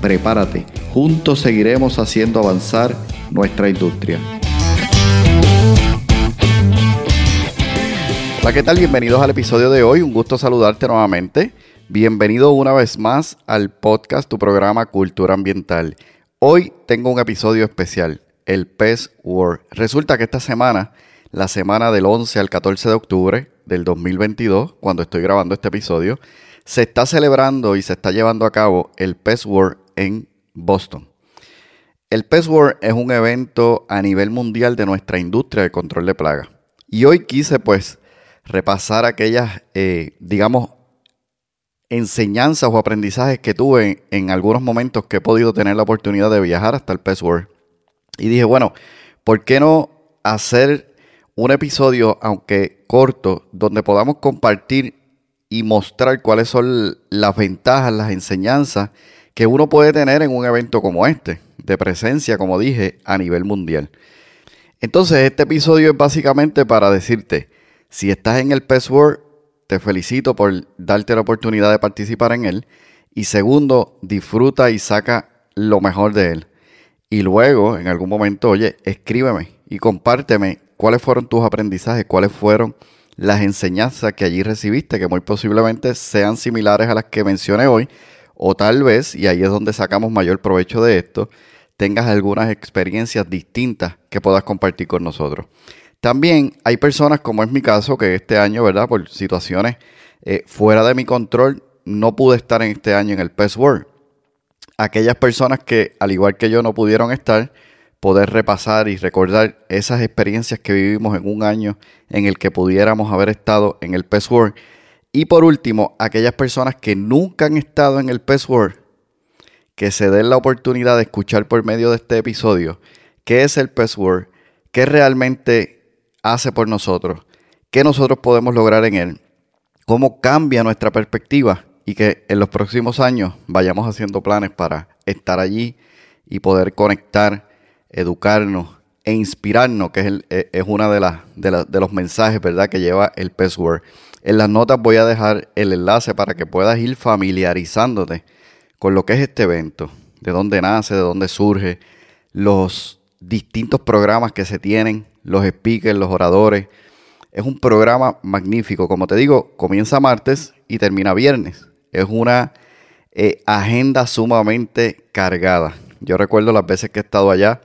Prepárate, juntos seguiremos haciendo avanzar nuestra industria. Hola, ¿qué tal? Bienvenidos al episodio de hoy. Un gusto saludarte nuevamente. Bienvenido una vez más al podcast, tu programa Cultura Ambiental. Hoy tengo un episodio especial, el PES World. Resulta que esta semana, la semana del 11 al 14 de octubre del 2022, cuando estoy grabando este episodio, se está celebrando y se está llevando a cabo el PES World en Boston. El PES World es un evento a nivel mundial de nuestra industria de control de plagas. Y hoy quise pues repasar aquellas, eh, digamos, enseñanzas o aprendizajes que tuve en algunos momentos que he podido tener la oportunidad de viajar hasta el PES World. Y dije, bueno, ¿por qué no hacer un episodio, aunque corto, donde podamos compartir y mostrar cuáles son las ventajas, las enseñanzas que uno puede tener en un evento como este, de presencia, como dije, a nivel mundial. Entonces, este episodio es básicamente para decirte, si estás en el PES te felicito por darte la oportunidad de participar en él. Y segundo, disfruta y saca lo mejor de él. Y luego, en algún momento, oye, escríbeme y compárteme cuáles fueron tus aprendizajes, cuáles fueron las enseñanzas que allí recibiste, que muy posiblemente sean similares a las que mencioné hoy, o tal vez, y ahí es donde sacamos mayor provecho de esto, tengas algunas experiencias distintas que puedas compartir con nosotros. También hay personas, como es mi caso, que este año, ¿verdad? Por situaciones eh, fuera de mi control, no pude estar en este año en el PES World. Aquellas personas que, al igual que yo, no pudieron estar, poder repasar y recordar esas experiencias que vivimos en un año en el que pudiéramos haber estado en el PES World. Y por último, aquellas personas que nunca han estado en el PES World, que se den la oportunidad de escuchar por medio de este episodio qué es el PES World, qué realmente hace por nosotros, qué nosotros podemos lograr en él, cómo cambia nuestra perspectiva y que en los próximos años vayamos haciendo planes para estar allí y poder conectar educarnos e inspirarnos, que es, el, e, es una de, las, de, los mensajes ¿verdad? que lleva el PES Word. En las notas voy a dejar el enlace para que puedas ir familiarizándote con lo que es este evento, de dónde nace, de dónde surge, los distintos programas que se tienen, los speakers, los oradores. Es un programa magnífico. Como te digo, comienza martes y termina viernes. Es una eh, agenda sumamente cargada. Yo recuerdo las veces que he estado allá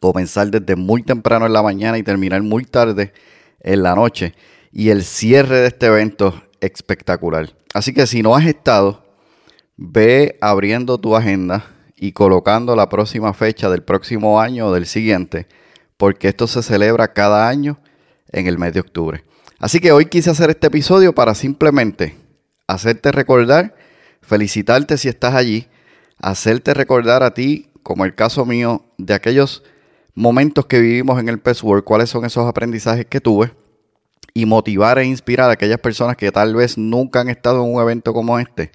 comenzar desde muy temprano en la mañana y terminar muy tarde en la noche. Y el cierre de este evento espectacular. Así que si no has estado, ve abriendo tu agenda y colocando la próxima fecha del próximo año o del siguiente, porque esto se celebra cada año en el mes de octubre. Así que hoy quise hacer este episodio para simplemente hacerte recordar, felicitarte si estás allí, hacerte recordar a ti, como el caso mío, de aquellos momentos que vivimos en el PES World, cuáles son esos aprendizajes que tuve y motivar e inspirar a aquellas personas que tal vez nunca han estado en un evento como este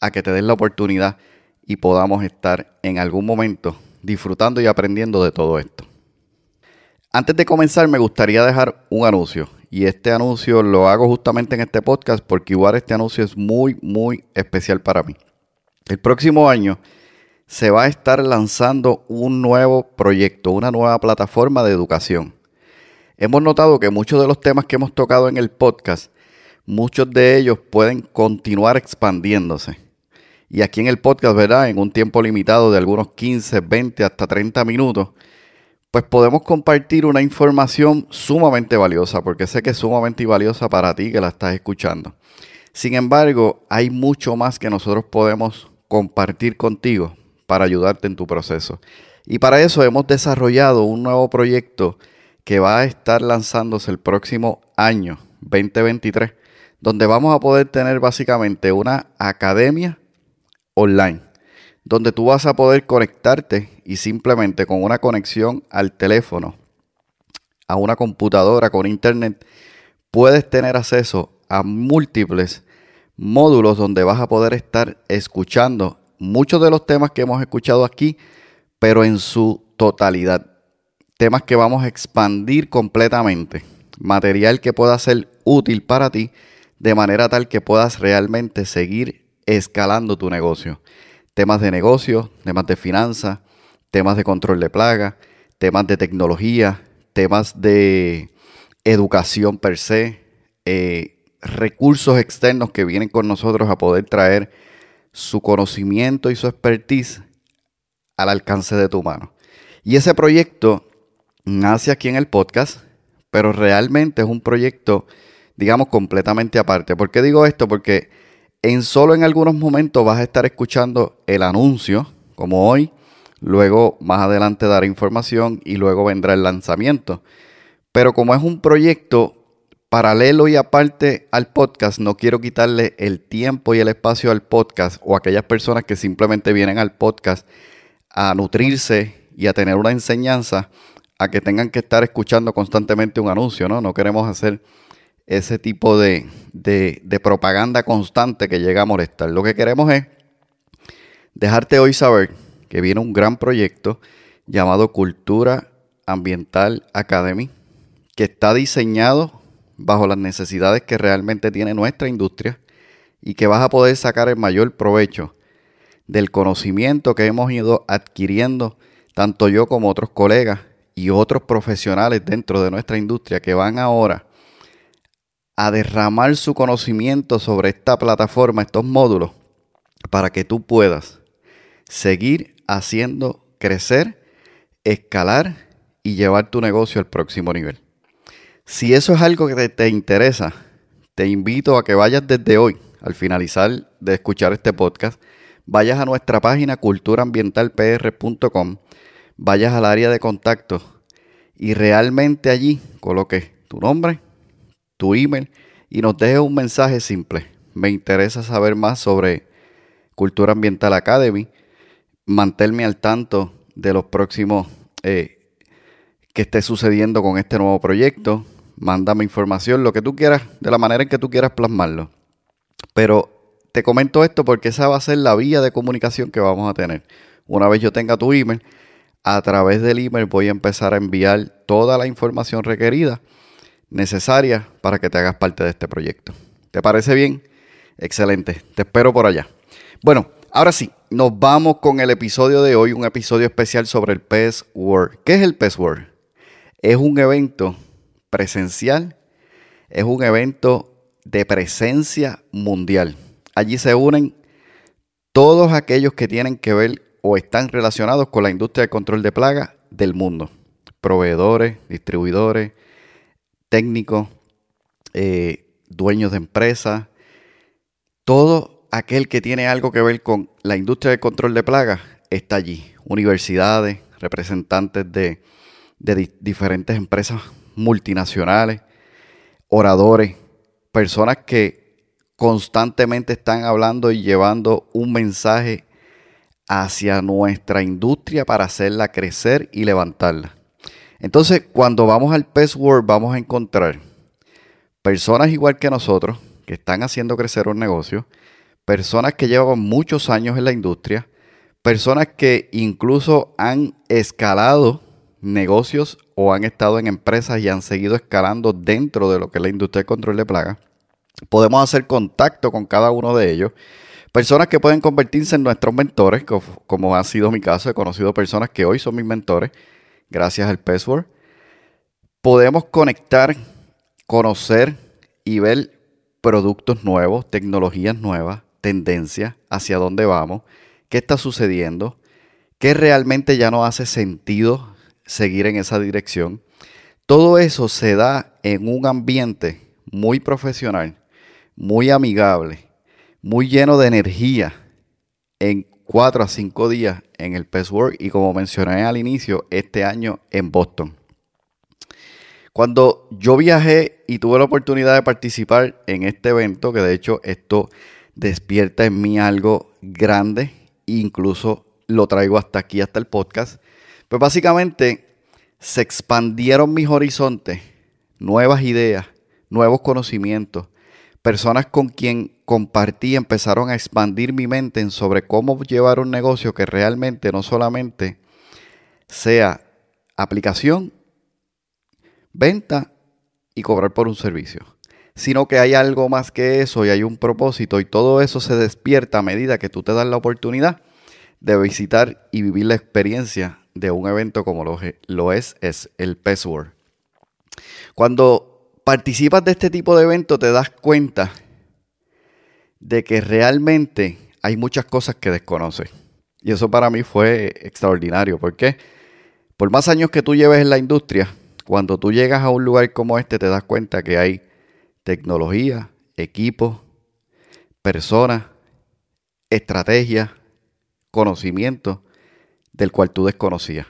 a que te den la oportunidad y podamos estar en algún momento disfrutando y aprendiendo de todo esto. Antes de comenzar me gustaría dejar un anuncio y este anuncio lo hago justamente en este podcast porque igual este anuncio es muy muy especial para mí. El próximo año se va a estar lanzando un nuevo proyecto, una nueva plataforma de educación. Hemos notado que muchos de los temas que hemos tocado en el podcast, muchos de ellos pueden continuar expandiéndose. Y aquí en el podcast, ¿verdad? En un tiempo limitado de algunos 15, 20 hasta 30 minutos, pues podemos compartir una información sumamente valiosa, porque sé que es sumamente valiosa para ti que la estás escuchando. Sin embargo, hay mucho más que nosotros podemos compartir contigo para ayudarte en tu proceso. Y para eso hemos desarrollado un nuevo proyecto que va a estar lanzándose el próximo año, 2023, donde vamos a poder tener básicamente una academia online, donde tú vas a poder conectarte y simplemente con una conexión al teléfono, a una computadora con internet, puedes tener acceso a múltiples módulos donde vas a poder estar escuchando muchos de los temas que hemos escuchado aquí, pero en su totalidad. Temas que vamos a expandir completamente. Material que pueda ser útil para ti de manera tal que puedas realmente seguir escalando tu negocio. Temas de negocio, temas de finanzas, temas de control de plaga, temas de tecnología, temas de educación per se, eh, recursos externos que vienen con nosotros a poder traer su conocimiento y su expertise al alcance de tu mano. Y ese proyecto nace aquí en el podcast, pero realmente es un proyecto, digamos, completamente aparte. ¿Por qué digo esto? Porque en solo en algunos momentos vas a estar escuchando el anuncio, como hoy, luego más adelante daré información y luego vendrá el lanzamiento. Pero como es un proyecto paralelo y aparte al podcast, no quiero quitarle el tiempo y el espacio al podcast o a aquellas personas que simplemente vienen al podcast a nutrirse y a tener una enseñanza, a que tengan que estar escuchando constantemente un anuncio, ¿no? No queremos hacer ese tipo de, de propaganda constante que llega a molestar. Lo que queremos es dejarte hoy saber que viene un gran proyecto llamado Cultura Ambiental Academy, que está diseñado bajo las necesidades que realmente tiene nuestra industria y que vas a poder sacar el mayor provecho del conocimiento que hemos ido adquiriendo, tanto yo como otros colegas y otros profesionales dentro de nuestra industria que van ahora a derramar su conocimiento sobre esta plataforma, estos módulos, para que tú puedas seguir haciendo crecer, escalar y llevar tu negocio al próximo nivel. Si eso es algo que te, interesa, te invito a que vayas desde hoy, al finalizar de escuchar este podcast, vayas a nuestra página culturaambientalpr.com, vayas al área de contacto y realmente allí coloques tu nombre, tu email y nos dejes un mensaje simple. Me interesa saber más sobre Cultura Ambiental Academy, mantenerme al tanto de los próximos eh, que esté sucediendo con este nuevo proyecto, mándame información, lo que tú quieras, de la manera en que tú quieras plasmarlo. Pero te comento esto porque esa va a ser la vía de comunicación que vamos a tener. Una vez yo tenga tu email, a través del email voy a empezar a enviar toda la información requerida, necesaria para que te hagas parte de este proyecto. ¿Te parece bien? Excelente. Te espero por allá. Bueno, ahora sí, nos vamos con el episodio de hoy, un episodio especial sobre el PES World. ¿Qué es el PES World? Es un evento presencial. Es un evento de presencia mundial. Allí se unen todos aquellos que tienen que ver o están relacionados con la industria de control de plagas del mundo. Proveedores, distribuidores, técnicos, eh, dueños de empresas, todo aquel que tiene algo que ver con la industria de control de plagas está allí. Universidades, representantes de, de diferentes empresas multinacionales, oradores, personas que constantemente están hablando y llevando un mensaje hacia nuestra industria para hacerla crecer y levantarla. Entonces, cuando vamos al Pest World, vamos a encontrar personas igual que nosotros que están haciendo crecer un negocio, personas que llevan muchos años en la industria, personas que incluso han escalado negocios o han estado en empresas y han seguido escalando dentro de lo que es la industria de control de plagas. Podemos hacer contacto con cada uno de ellos. Personas que pueden convertirse en nuestros mentores, como ha sido mi caso. He conocido personas que hoy son mis mentores gracias al password. Podemos conectar, conocer y ver productos nuevos, tecnologías nuevas, tendencias, hacia dónde vamos, qué está sucediendo, qué realmente ya no hace sentido seguir en esa dirección. Todo eso se da en un ambiente muy profesional, muy amigable, muy lleno de energía en cuatro a cinco días en el Pest y como mencioné al inicio, este año en Boston. Cuando yo viajé y tuve la oportunidad de participar en este evento, que de hecho esto despierta en mí algo grande incluso lo traigo hasta aquí, hasta el podcast. Pues básicamente se expandieron mis horizontes, nuevas ideas, nuevos conocimientos, personas con quien compartí empezaron a expandir mi mente en sobre cómo llevar un negocio que realmente no solamente sea aplicación, venta y cobrar por un servicio, sino que hay algo más que eso y hay un propósito y todo eso se despierta a medida que tú te das la oportunidad de visitar y vivir la experiencia de un evento como lo, es, es el PES World. Cuando participas de este tipo de eventos te das cuenta de que realmente hay muchas cosas que desconoces. Y eso para mí fue extraordinario. porque Por más años que tú lleves en la industria, cuando tú llegas a un lugar como este te das cuenta que hay tecnología, equipos, personas, estrategias, conocimiento del cual tú desconocías.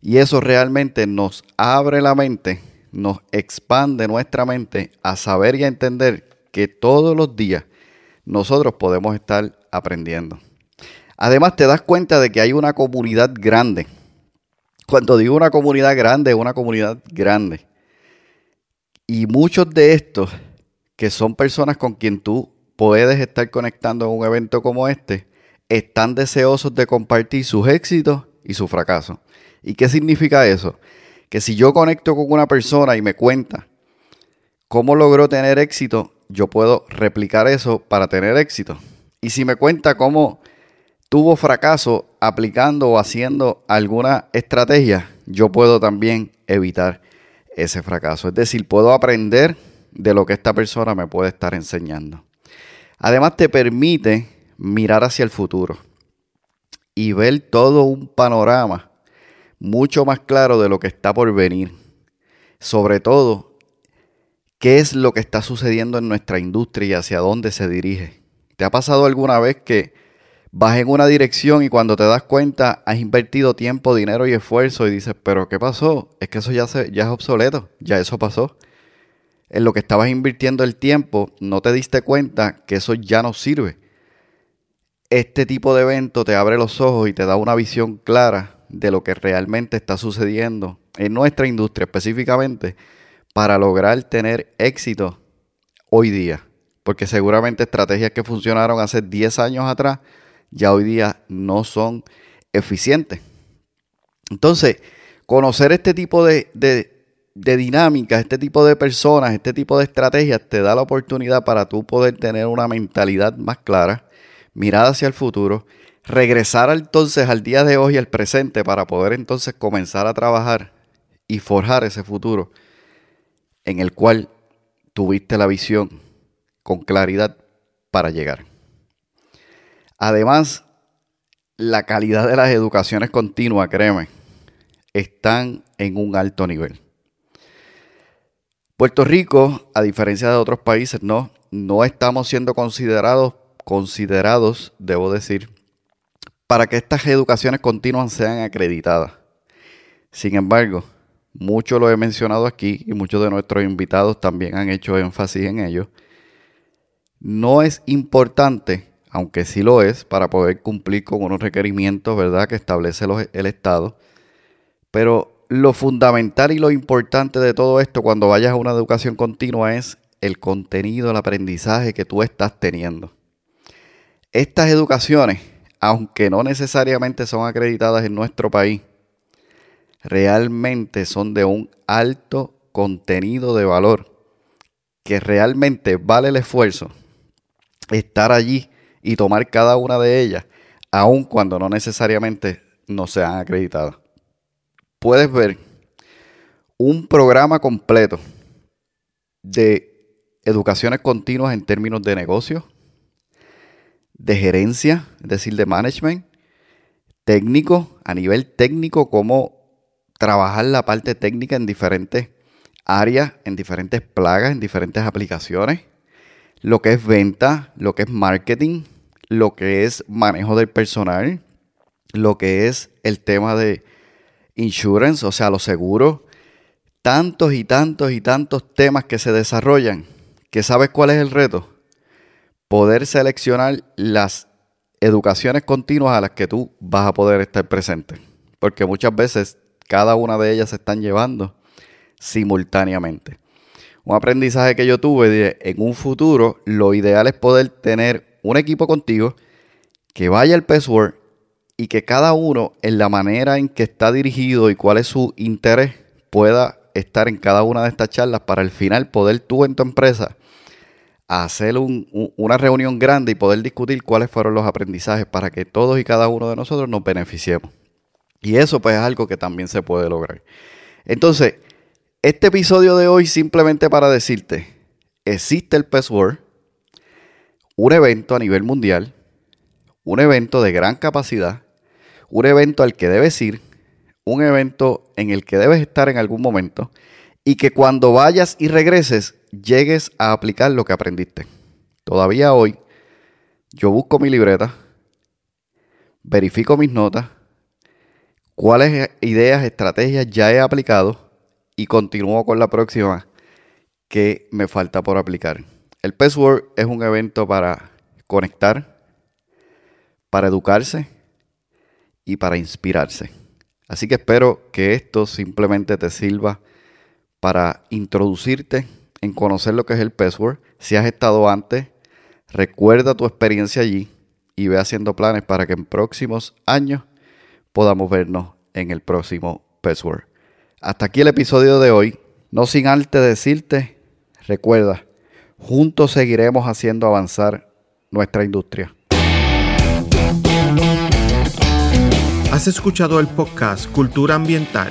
Y eso realmente nos abre la mente nos expande nuestra mente a saber y a entender que todos los días nosotros podemos estar aprendiendo. Además te das cuenta de que hay una comunidad grande. Cuando digo una comunidad grande, es una comunidad grande. Y muchos de estos, que son personas con quien tú puedes estar conectando en un evento como este, están deseosos de compartir sus éxitos y sus fracasos. ¿Y qué significa eso? Que si yo conecto con una persona y me cuenta cómo logró tener éxito, yo puedo replicar eso para tener éxito. Y si me cuenta cómo tuvo fracaso aplicando o haciendo alguna estrategia, yo puedo también evitar ese fracaso. Es decir, puedo aprender de lo que esta persona me puede estar enseñando. Además, te permite mirar hacia el futuro y ver todo un panorama mucho más claro de lo que está por venir. Sobre todo, qué es lo que está sucediendo en nuestra industria y hacia dónde se dirige. ¿Te ha pasado alguna vez que vas en una dirección y cuando te das cuenta has invertido tiempo, dinero y esfuerzo y dices, pero ¿qué pasó? Es que eso ya, se, ya es obsoleto, ya eso pasó. En lo que estabas invirtiendo el tiempo, no te diste cuenta que eso ya no sirve. Este tipo de evento te abre los ojos y te da una visión clara de lo que realmente está sucediendo en nuestra industria específicamente para lograr tener éxito hoy día. Porque seguramente estrategias que funcionaron hace 10 años atrás ya hoy día no son eficientes. Entonces, conocer este tipo de, de, dinámicas, este tipo de personas, este tipo de estrategias te da la oportunidad para tú poder tener una mentalidad más clara, mirada hacia el futuro regresar entonces al día de hoy, al presente, para poder entonces comenzar a trabajar y forjar ese futuro en el cual tuviste la visión con claridad para llegar. Además, la calidad de las educaciones continuas, créeme, están en un alto nivel. Puerto Rico, a diferencia de otros países, no, no estamos siendo considerados, considerados, debo decir, para que estas educaciones continuas sean acreditadas. Sin embargo, mucho lo he mencionado aquí y muchos de nuestros invitados también han hecho énfasis en ello. No es importante, aunque sí lo es, para poder cumplir con unos requerimientos, ¿verdad?, que establece el Estado. Pero lo fundamental y lo importante de todo esto cuando vayas a una educación continua es el contenido, el aprendizaje que tú estás teniendo. Estas educaciones aunque no necesariamente son acreditadas en nuestro país, realmente son de un alto contenido de valor, que realmente vale el esfuerzo estar allí y tomar cada una de ellas, aun cuando no necesariamente no sean acreditadas. Puedes ver un programa completo de educaciones continuas en términos de negocios, de gerencia, es decir, de management, técnico, a nivel técnico, cómo trabajar la parte técnica en diferentes áreas, en diferentes plagas, en diferentes aplicaciones, lo que es venta, lo que es marketing, lo que es manejo del personal, lo que es el tema de insurance, o sea, los seguros, tantos y tantos y tantos temas que se desarrollan, que sabes cuál es el reto, poder seleccionar las educaciones continuas a las que tú vas a poder estar presente. Porque muchas veces cada una de ellas se están llevando simultáneamente. Un aprendizaje que yo tuve de en un futuro, lo ideal es poder tener un equipo contigo que vaya al password y que cada uno en la manera en que está dirigido y cuál es su interés pueda estar en cada una de estas charlas para al final poder tú en tu empresa hacer una reunión grande y poder discutir cuáles fueron los aprendizajes para que todos y cada uno de nosotros nos beneficiemos. Y eso pues es algo que también se puede lograr. Entonces, este episodio de hoy simplemente para decirte, existe el PES World, un evento a nivel mundial, un evento de gran capacidad, un evento al que debes ir, un evento en el que debes estar en algún momento y que cuando vayas y regreses llegues a aplicar lo que aprendiste. Todavía hoy yo busco mi libreta, verifico mis notas, cuáles ideas, estrategias ya he aplicado y continúo con la próxima que me falta por aplicar. El PESWORD es un evento para conectar, para educarse y para inspirarse. Así que espero que esto simplemente te sirva para introducirte en conocer lo que es el password. Si has estado antes, recuerda tu experiencia allí y ve haciendo planes para que en próximos años podamos vernos en el próximo password. Hasta aquí el episodio de hoy. No sin antes decirte, recuerda, juntos seguiremos haciendo avanzar nuestra industria. Has escuchado el podcast Cultura Ambiental.